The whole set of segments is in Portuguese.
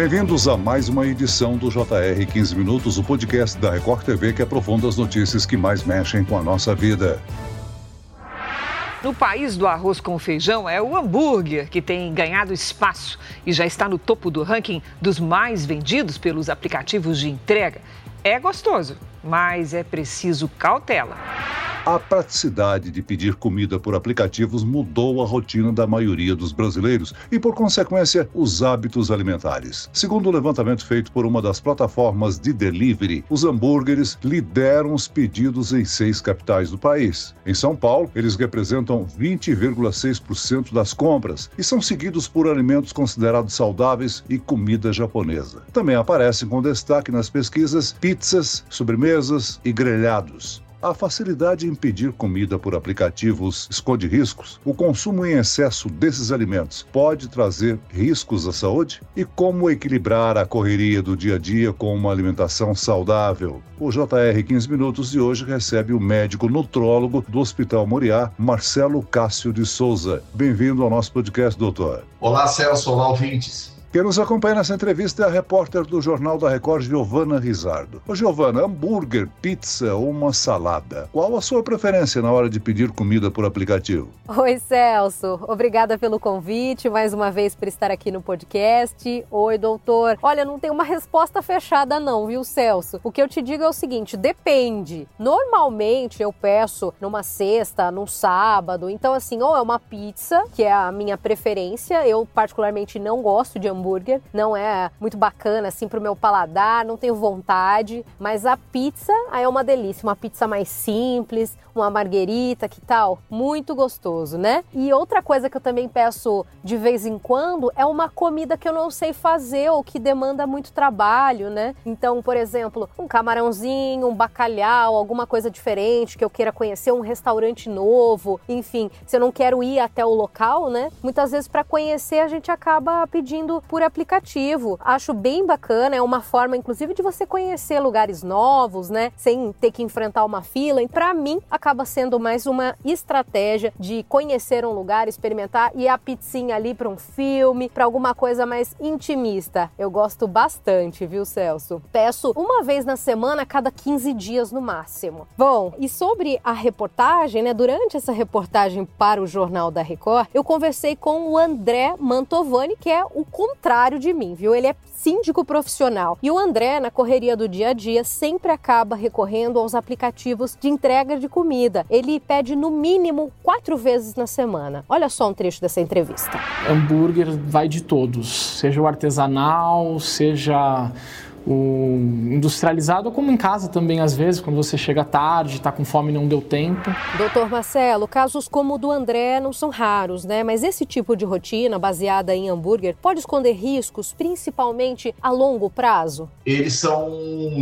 Bem-vindos a mais uma edição do JR 15 Minutos, o podcast da Record TV que aprofunda as notícias que mais mexem com a nossa vida. No país do arroz com feijão é o hambúrguer que tem ganhado espaço e já está no topo do ranking dos mais vendidos pelos aplicativos de entrega. É gostoso, mas é preciso cautela. A praticidade de pedir comida por aplicativos mudou a rotina da maioria dos brasileiros e, por consequência, os hábitos alimentares. Segundo o um levantamento feito por uma das plataformas de delivery, os hambúrgueres lideram os pedidos em seis capitais do país. Em São Paulo, eles representam 20,6% das compras e são seguidos por alimentos considerados saudáveis e comida japonesa. Também aparecem com destaque nas pesquisas pizzas, sobremesas e grelhados. A facilidade em pedir comida por aplicativos esconde riscos? O consumo em excesso desses alimentos pode trazer riscos à saúde? E como equilibrar a correria do dia a dia com uma alimentação saudável? O JR 15 Minutos de hoje recebe o médico nutrólogo do Hospital Moriá, Marcelo Cássio de Souza. Bem-vindo ao nosso podcast, doutor. Olá, Celso. Olá, ouvintes. Quem nos acompanha nessa entrevista é a repórter do Jornal da Record, Giovana Rizardo. Ô, Giovana, hambúrguer, pizza ou uma salada? Qual a sua preferência na hora de pedir comida por aplicativo? Oi, Celso. Obrigada pelo convite, mais uma vez por estar aqui no podcast. Oi, doutor. Olha, não tem uma resposta fechada não, viu, Celso? O que eu te digo é o seguinte, depende. Normalmente eu peço numa sexta, num sábado, então assim, ou é uma pizza, que é a minha preferência, eu particularmente não gosto de hambúrguer, hambúrguer. Não é muito bacana assim pro meu paladar, não tenho vontade, mas a pizza aí é uma delícia, uma pizza mais simples, uma marguerita, que tal? Muito gostoso, né? E outra coisa que eu também peço de vez em quando é uma comida que eu não sei fazer ou que demanda muito trabalho, né? Então, por exemplo, um camarãozinho, um bacalhau, alguma coisa diferente que eu queira conhecer, um restaurante novo, enfim, se eu não quero ir até o local, né? Muitas vezes para conhecer a gente acaba pedindo por aplicativo. Acho bem bacana, é uma forma inclusive de você conhecer lugares novos, né, sem ter que enfrentar uma fila. E para mim acaba sendo mais uma estratégia de conhecer um lugar, experimentar e a pizzinha ali para um filme, para alguma coisa mais intimista. Eu gosto bastante, viu, Celso? Peço uma vez na semana, cada 15 dias no máximo. Bom, e sobre a reportagem, né, durante essa reportagem para o Jornal da Record, eu conversei com o André Mantovani, que é o contrário de mim, viu? Ele é síndico profissional. E o André, na correria do dia a dia, sempre acaba recorrendo aos aplicativos de entrega de comida. Ele pede no mínimo quatro vezes na semana. Olha só um trecho dessa entrevista. Hambúrguer vai de todos, seja o artesanal, seja o industrializado, como em casa também, às vezes, quando você chega tarde, está com fome e não deu tempo. Doutor Marcelo, casos como o do André não são raros, né? Mas esse tipo de rotina baseada em hambúrguer pode esconder riscos, principalmente a longo prazo? Eles são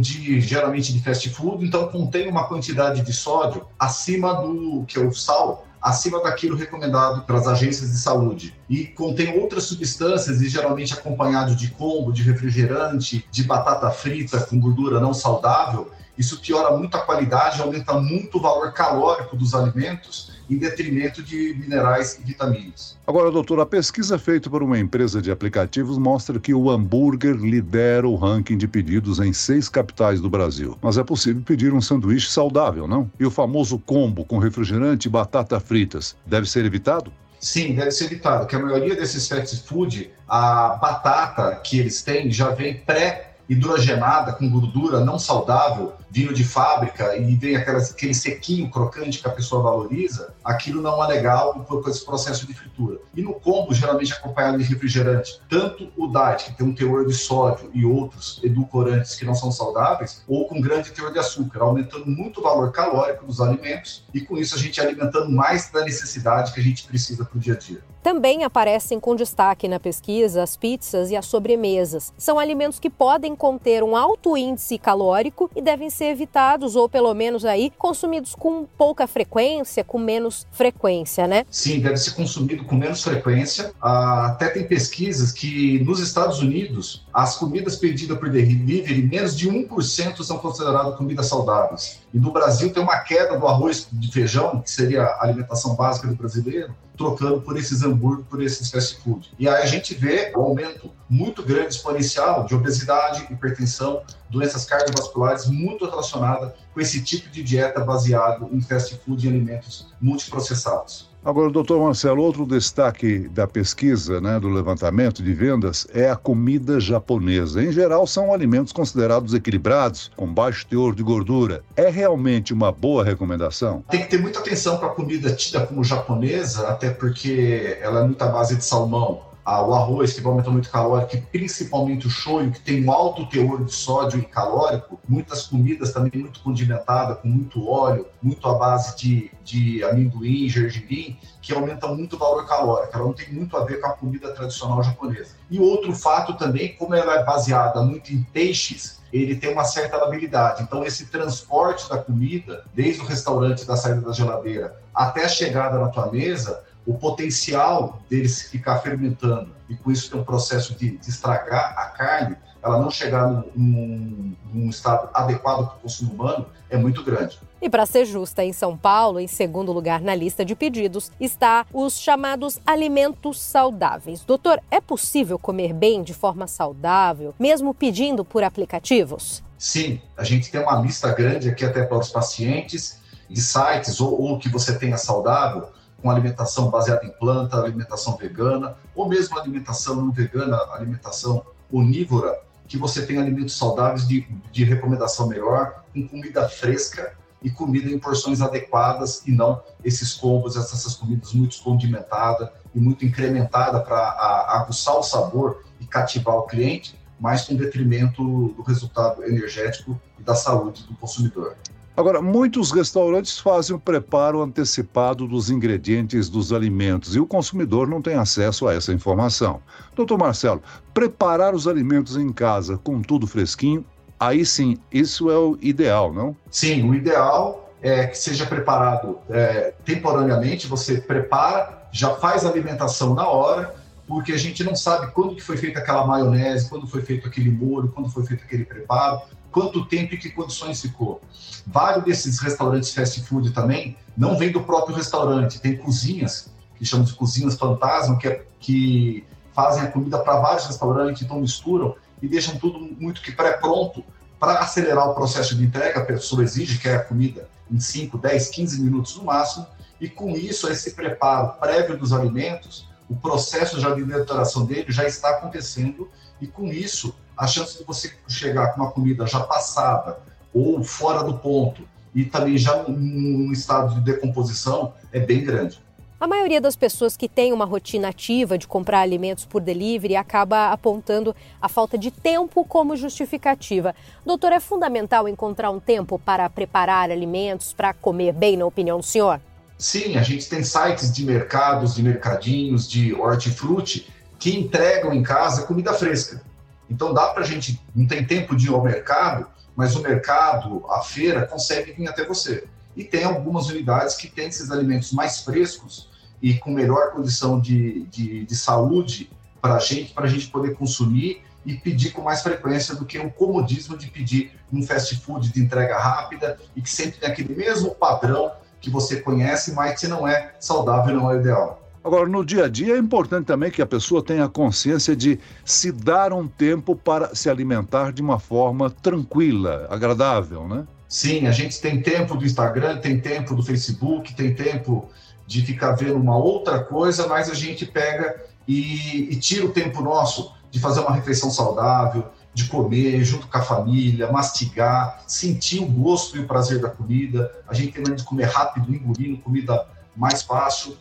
de geralmente de fast food, então contém uma quantidade de sódio acima do que é o sal acima daquilo recomendado pelas agências de saúde. E contém outras substâncias e geralmente acompanhado de combo, de refrigerante, de batata frita com gordura não saudável, isso piora muito a qualidade, aumenta muito o valor calórico dos alimentos em detrimento de minerais e vitaminas. Agora, doutor, a pesquisa feita por uma empresa de aplicativos mostra que o hambúrguer lidera o ranking de pedidos em seis capitais do Brasil. Mas é possível pedir um sanduíche saudável, não? E o famoso combo com refrigerante e batata fritas deve ser evitado? Sim, deve ser evitado, porque a maioria desses fast food, a batata que eles têm já vem pré hidrogenada com gordura não saudável, vindo de fábrica e vem aquelas, aquele sequinho crocante que a pessoa valoriza, aquilo não é legal por esse processo de fritura. E no combo, geralmente acompanhado de refrigerante, tanto o diet, que tem um teor de sódio e outros edulcorantes que não são saudáveis, ou com grande teor de açúcar, aumentando muito o valor calórico dos alimentos e com isso a gente alimentando mais da necessidade que a gente precisa para o dia a dia. Também aparecem com destaque na pesquisa as pizzas e as sobremesas. São alimentos que podem conter um alto índice calórico e devem ser evitados ou pelo menos aí consumidos com pouca frequência, com menos frequência, né? Sim, deve ser consumido com menos frequência. Ah, até tem pesquisas que nos Estados Unidos as comidas pedidas por delivery, menos de 1% são consideradas comidas saudáveis. E no Brasil tem uma queda do arroz de feijão, que seria a alimentação básica do brasileiro, trocando por esses hambúrguer, por esses fast food. E aí a gente vê um aumento muito grande, exponencial, de obesidade, hipertensão, doenças cardiovasculares, muito relacionada com esse tipo de dieta baseado em fast food e alimentos multiprocessados. Agora, doutor Marcelo, outro destaque da pesquisa, né, do levantamento de vendas, é a comida japonesa. Em geral, são alimentos considerados equilibrados, com baixo teor de gordura. É realmente uma boa recomendação? Tem que ter muita atenção para a comida tida como japonesa, até porque ela é muito à base de salmão o arroz, que vai aumentar muito calórico, e principalmente o shoyu, que tem um alto teor de sódio e calórico, muitas comidas também muito condimentadas, com muito óleo, muito à base de, de amendoim, gergelim, que aumentam muito o valor calórico. Ela não tem muito a ver com a comida tradicional japonesa. E outro fato também, como ela é baseada muito em peixes, ele tem uma certa labilidade. Então, esse transporte da comida, desde o restaurante, da saída da geladeira, até a chegada na tua mesa, o potencial deles ficar fermentando e com isso ter um processo de, de estragar a carne, ela não chegar num, num, num estado adequado para o consumo humano, é muito grande. E para ser justa, em São Paulo, em segundo lugar na lista de pedidos, está os chamados alimentos saudáveis. Doutor, é possível comer bem de forma saudável, mesmo pedindo por aplicativos? Sim, a gente tem uma lista grande aqui até para os pacientes de sites ou, ou que você tenha saudável com alimentação baseada em planta, alimentação vegana, ou mesmo alimentação não vegana, alimentação onívora, que você tem alimentos saudáveis de, de recomendação melhor, com comida fresca e comida em porções adequadas e não esses combos, essas comidas muito condimentadas e muito incrementadas para aguçar o sabor e cativar o cliente, mas com detrimento do resultado energético e da saúde do consumidor. Agora, muitos restaurantes fazem o preparo antecipado dos ingredientes dos alimentos e o consumidor não tem acesso a essa informação. Doutor Marcelo, preparar os alimentos em casa com tudo fresquinho, aí sim, isso é o ideal, não? Sim, o ideal é que seja preparado é, temporariamente, você prepara, já faz a alimentação na hora, porque a gente não sabe quando que foi feita aquela maionese, quando foi feito aquele molho, quando foi feito aquele preparo quanto tempo e que condições ficou. Vários desses restaurantes fast food também não vem do próprio restaurante, tem cozinhas, que chamam de cozinhas fantasma, que, é, que fazem a comida para vários restaurantes, então misturam e deixam tudo muito que pré-pronto para acelerar o processo de entrega, a pessoa exige que é a comida em 5, 10, 15 minutos no máximo, e com isso, esse preparo prévio dos alimentos, o processo já de deterioração dele já está acontecendo, e com isso a chance de você chegar com uma comida já passada ou fora do ponto e também já num estado de decomposição é bem grande. A maioria das pessoas que tem uma rotina ativa de comprar alimentos por delivery acaba apontando a falta de tempo como justificativa. Doutor, é fundamental encontrar um tempo para preparar alimentos, para comer bem, na opinião do senhor? Sim, a gente tem sites de mercados, de mercadinhos, de hortifruti que entregam em casa comida fresca. Então dá para a gente, não tem tempo de ir ao mercado, mas o mercado, a feira, consegue vir até você. E tem algumas unidades que têm esses alimentos mais frescos e com melhor condição de, de, de saúde para a gente, para a gente poder consumir e pedir com mais frequência do que um comodismo de pedir um fast food de entrega rápida e que sempre tem aquele mesmo padrão que você conhece, mas que não é saudável, não é ideal. Agora, no dia a dia é importante também que a pessoa tenha consciência de se dar um tempo para se alimentar de uma forma tranquila, agradável, né? Sim, a gente tem tempo do Instagram, tem tempo do Facebook, tem tempo de ficar vendo uma outra coisa, mas a gente pega e, e tira o tempo nosso de fazer uma refeição saudável, de comer junto com a família, mastigar, sentir o gosto e o prazer da comida. A gente tem de comer rápido, engolindo comida mais fácil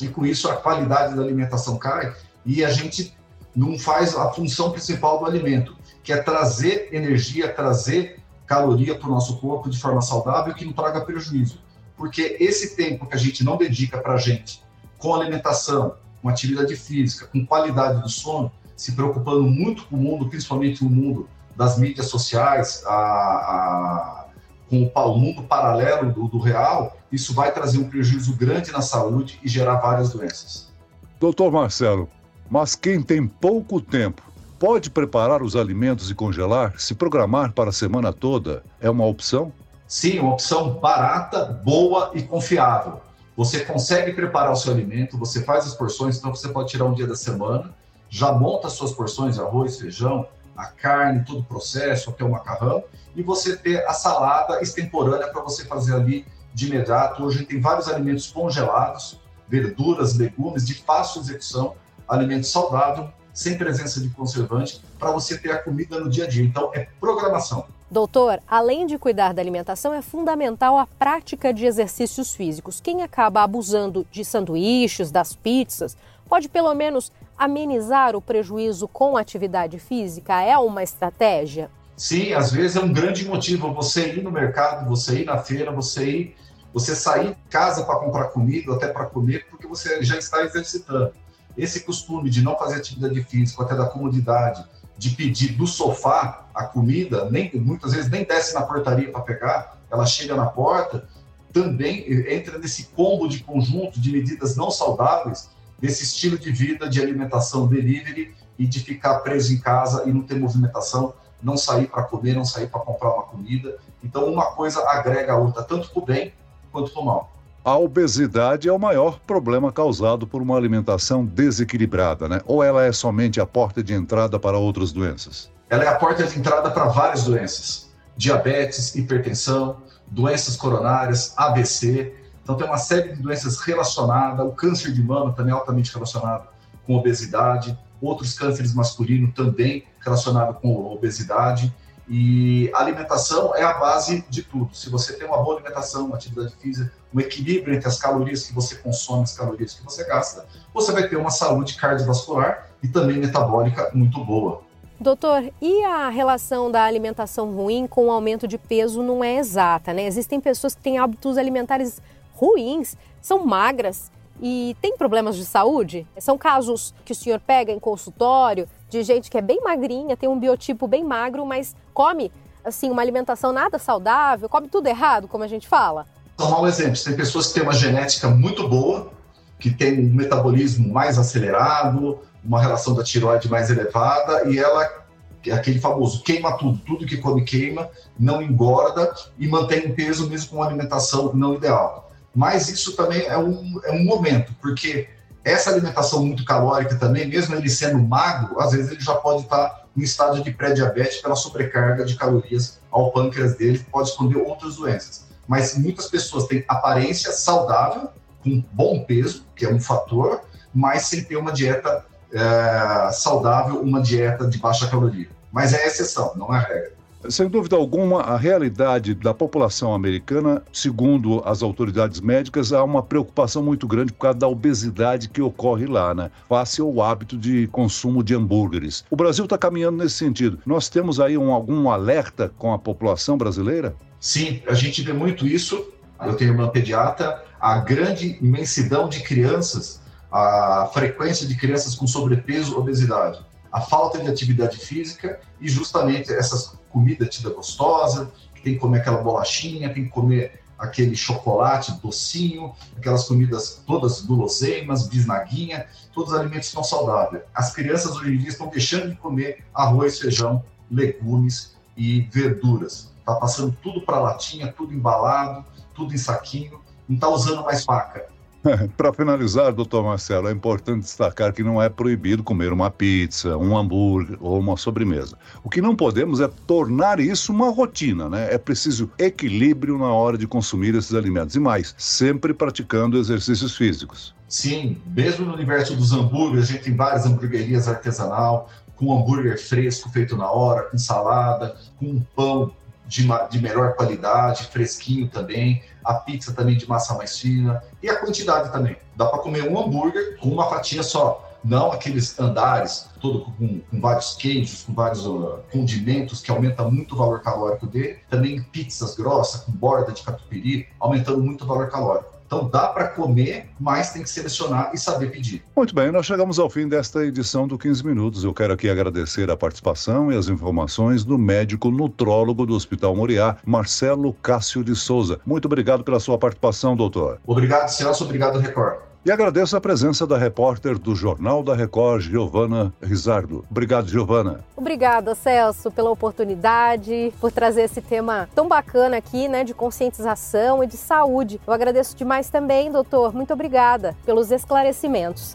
e com isso a qualidade da alimentação cai e a gente não faz a função principal do alimento, que é trazer energia, trazer caloria para o nosso corpo de forma saudável que não traga prejuízo. Porque esse tempo que a gente não dedica para a gente com alimentação, com atividade física, com qualidade do sono, se preocupando muito com o mundo, principalmente o mundo das mídias sociais, a, a, com o mundo paralelo do, do real, isso vai trazer um prejuízo grande na saúde e gerar várias doenças. Doutor Marcelo, mas quem tem pouco tempo pode preparar os alimentos e congelar? Se programar para a semana toda é uma opção? Sim, uma opção barata, boa e confiável. Você consegue preparar o seu alimento, você faz as porções, então você pode tirar um dia da semana, já monta as suas porções, arroz, feijão, a carne, todo o processo, até o macarrão, e você ter a salada extemporânea para você fazer ali de imediato. Hoje tem vários alimentos congelados, verduras, legumes de fácil execução, alimento saudável, sem presença de conservante, para você ter a comida no dia a dia. Então, é programação. Doutor, além de cuidar da alimentação, é fundamental a prática de exercícios físicos. Quem acaba abusando de sanduíches, das pizzas, pode pelo menos amenizar o prejuízo com atividade física? É uma estratégia? Sim, às vezes é um grande motivo você ir no mercado, você ir na feira, você ir, você sair de casa para comprar comida, até para comer, porque você já está exercitando. Esse costume de não fazer atividade física, até da comodidade, de pedir do sofá a comida, nem muitas vezes nem desce na portaria para pegar, ela chega na porta, também entra nesse combo de conjunto de medidas não saudáveis desse estilo de vida de alimentação delivery e de ficar preso em casa e não ter movimentação, não sair para comer, não sair para comprar uma comida. Então, uma coisa agrega a outra, tanto para o bem quanto para o mal. A obesidade é o maior problema causado por uma alimentação desequilibrada, né? Ou ela é somente a porta de entrada para outras doenças? Ela é a porta de entrada para várias doenças: diabetes, hipertensão, doenças coronárias, ABC, então, tem uma série de doenças relacionadas, o câncer de mama também é altamente relacionado com obesidade, outros cânceres masculinos também relacionados com obesidade. E a alimentação é a base de tudo. Se você tem uma boa alimentação, uma atividade física, um equilíbrio entre as calorias que você consome e as calorias que você gasta, você vai ter uma saúde cardiovascular e também metabólica muito boa. Doutor, e a relação da alimentação ruim com o aumento de peso não é exata, né? Existem pessoas que têm hábitos alimentares ruins, são magras e têm problemas de saúde? São casos que o senhor pega em consultório de gente que é bem magrinha, tem um biotipo bem magro, mas come assim uma alimentação nada saudável, come tudo errado, como a gente fala? São mau exemplos. Tem pessoas que têm uma genética muito boa, que tem um metabolismo mais acelerado, uma relação da tiroide mais elevada e ela aquele famoso queima tudo, tudo que come queima, não engorda e mantém peso mesmo com uma alimentação não ideal mas isso também é um, é um momento, porque essa alimentação muito calórica também, mesmo ele sendo magro, às vezes ele já pode estar em estado de pré-diabetes pela sobrecarga de calorias ao pâncreas dele, pode esconder outras doenças. Mas muitas pessoas têm aparência saudável, com bom peso, que é um fator, mas sem ter uma dieta é, saudável, uma dieta de baixa caloria. Mas é exceção, não é regra. Sem dúvida alguma, a realidade da população americana, segundo as autoridades médicas, há uma preocupação muito grande por causa da obesidade que ocorre lá, né? Face ao hábito de consumo de hambúrgueres. O Brasil está caminhando nesse sentido. Nós temos aí um, algum alerta com a população brasileira? Sim, a gente vê muito isso. Eu tenho uma pediatra, a grande imensidão de crianças, a frequência de crianças com sobrepeso, obesidade a falta de atividade física e justamente essas comidas tida gostosa, tem que comer aquela bolachinha, tem que comer aquele chocolate docinho, aquelas comidas todas guloseimas, bisnaguinha, todos os alimentos não saudáveis. As crianças hoje em dia estão deixando de comer arroz, feijão, legumes e verduras. Está passando tudo para latinha, tudo embalado, tudo em saquinho, não está usando mais faca Para finalizar, doutor Marcelo, é importante destacar que não é proibido comer uma pizza, um hambúrguer ou uma sobremesa. O que não podemos é tornar isso uma rotina, né? É preciso equilíbrio na hora de consumir esses alimentos e mais, sempre praticando exercícios físicos. Sim, mesmo no universo dos hambúrgueres, a gente tem várias hamburguerias artesanal, com hambúrguer fresco feito na hora, com salada, com pão de, de melhor qualidade, fresquinho também, a pizza também de massa mais fina e a quantidade também. Dá para comer um hambúrguer com uma fatia só, não aqueles andares todo com, com vários queijos, com vários uh, condimentos que aumenta muito o valor calórico dele. Também pizzas grossas com borda de catupiry, aumentando muito o valor calórico. Então dá para comer, mas tem que selecionar e saber pedir. Muito bem, nós chegamos ao fim desta edição do 15 Minutos. Eu quero aqui agradecer a participação e as informações do médico nutrólogo do Hospital Moriá, Marcelo Cássio de Souza. Muito obrigado pela sua participação, doutor. Obrigado, Celso. Obrigado, Record. E agradeço a presença da repórter do Jornal da Record, Giovana Rizardo. Obrigado, Giovana. Obrigada, Celso, pela oportunidade, por trazer esse tema tão bacana aqui, né, de conscientização e de saúde. Eu agradeço demais também, doutor. Muito obrigada pelos esclarecimentos.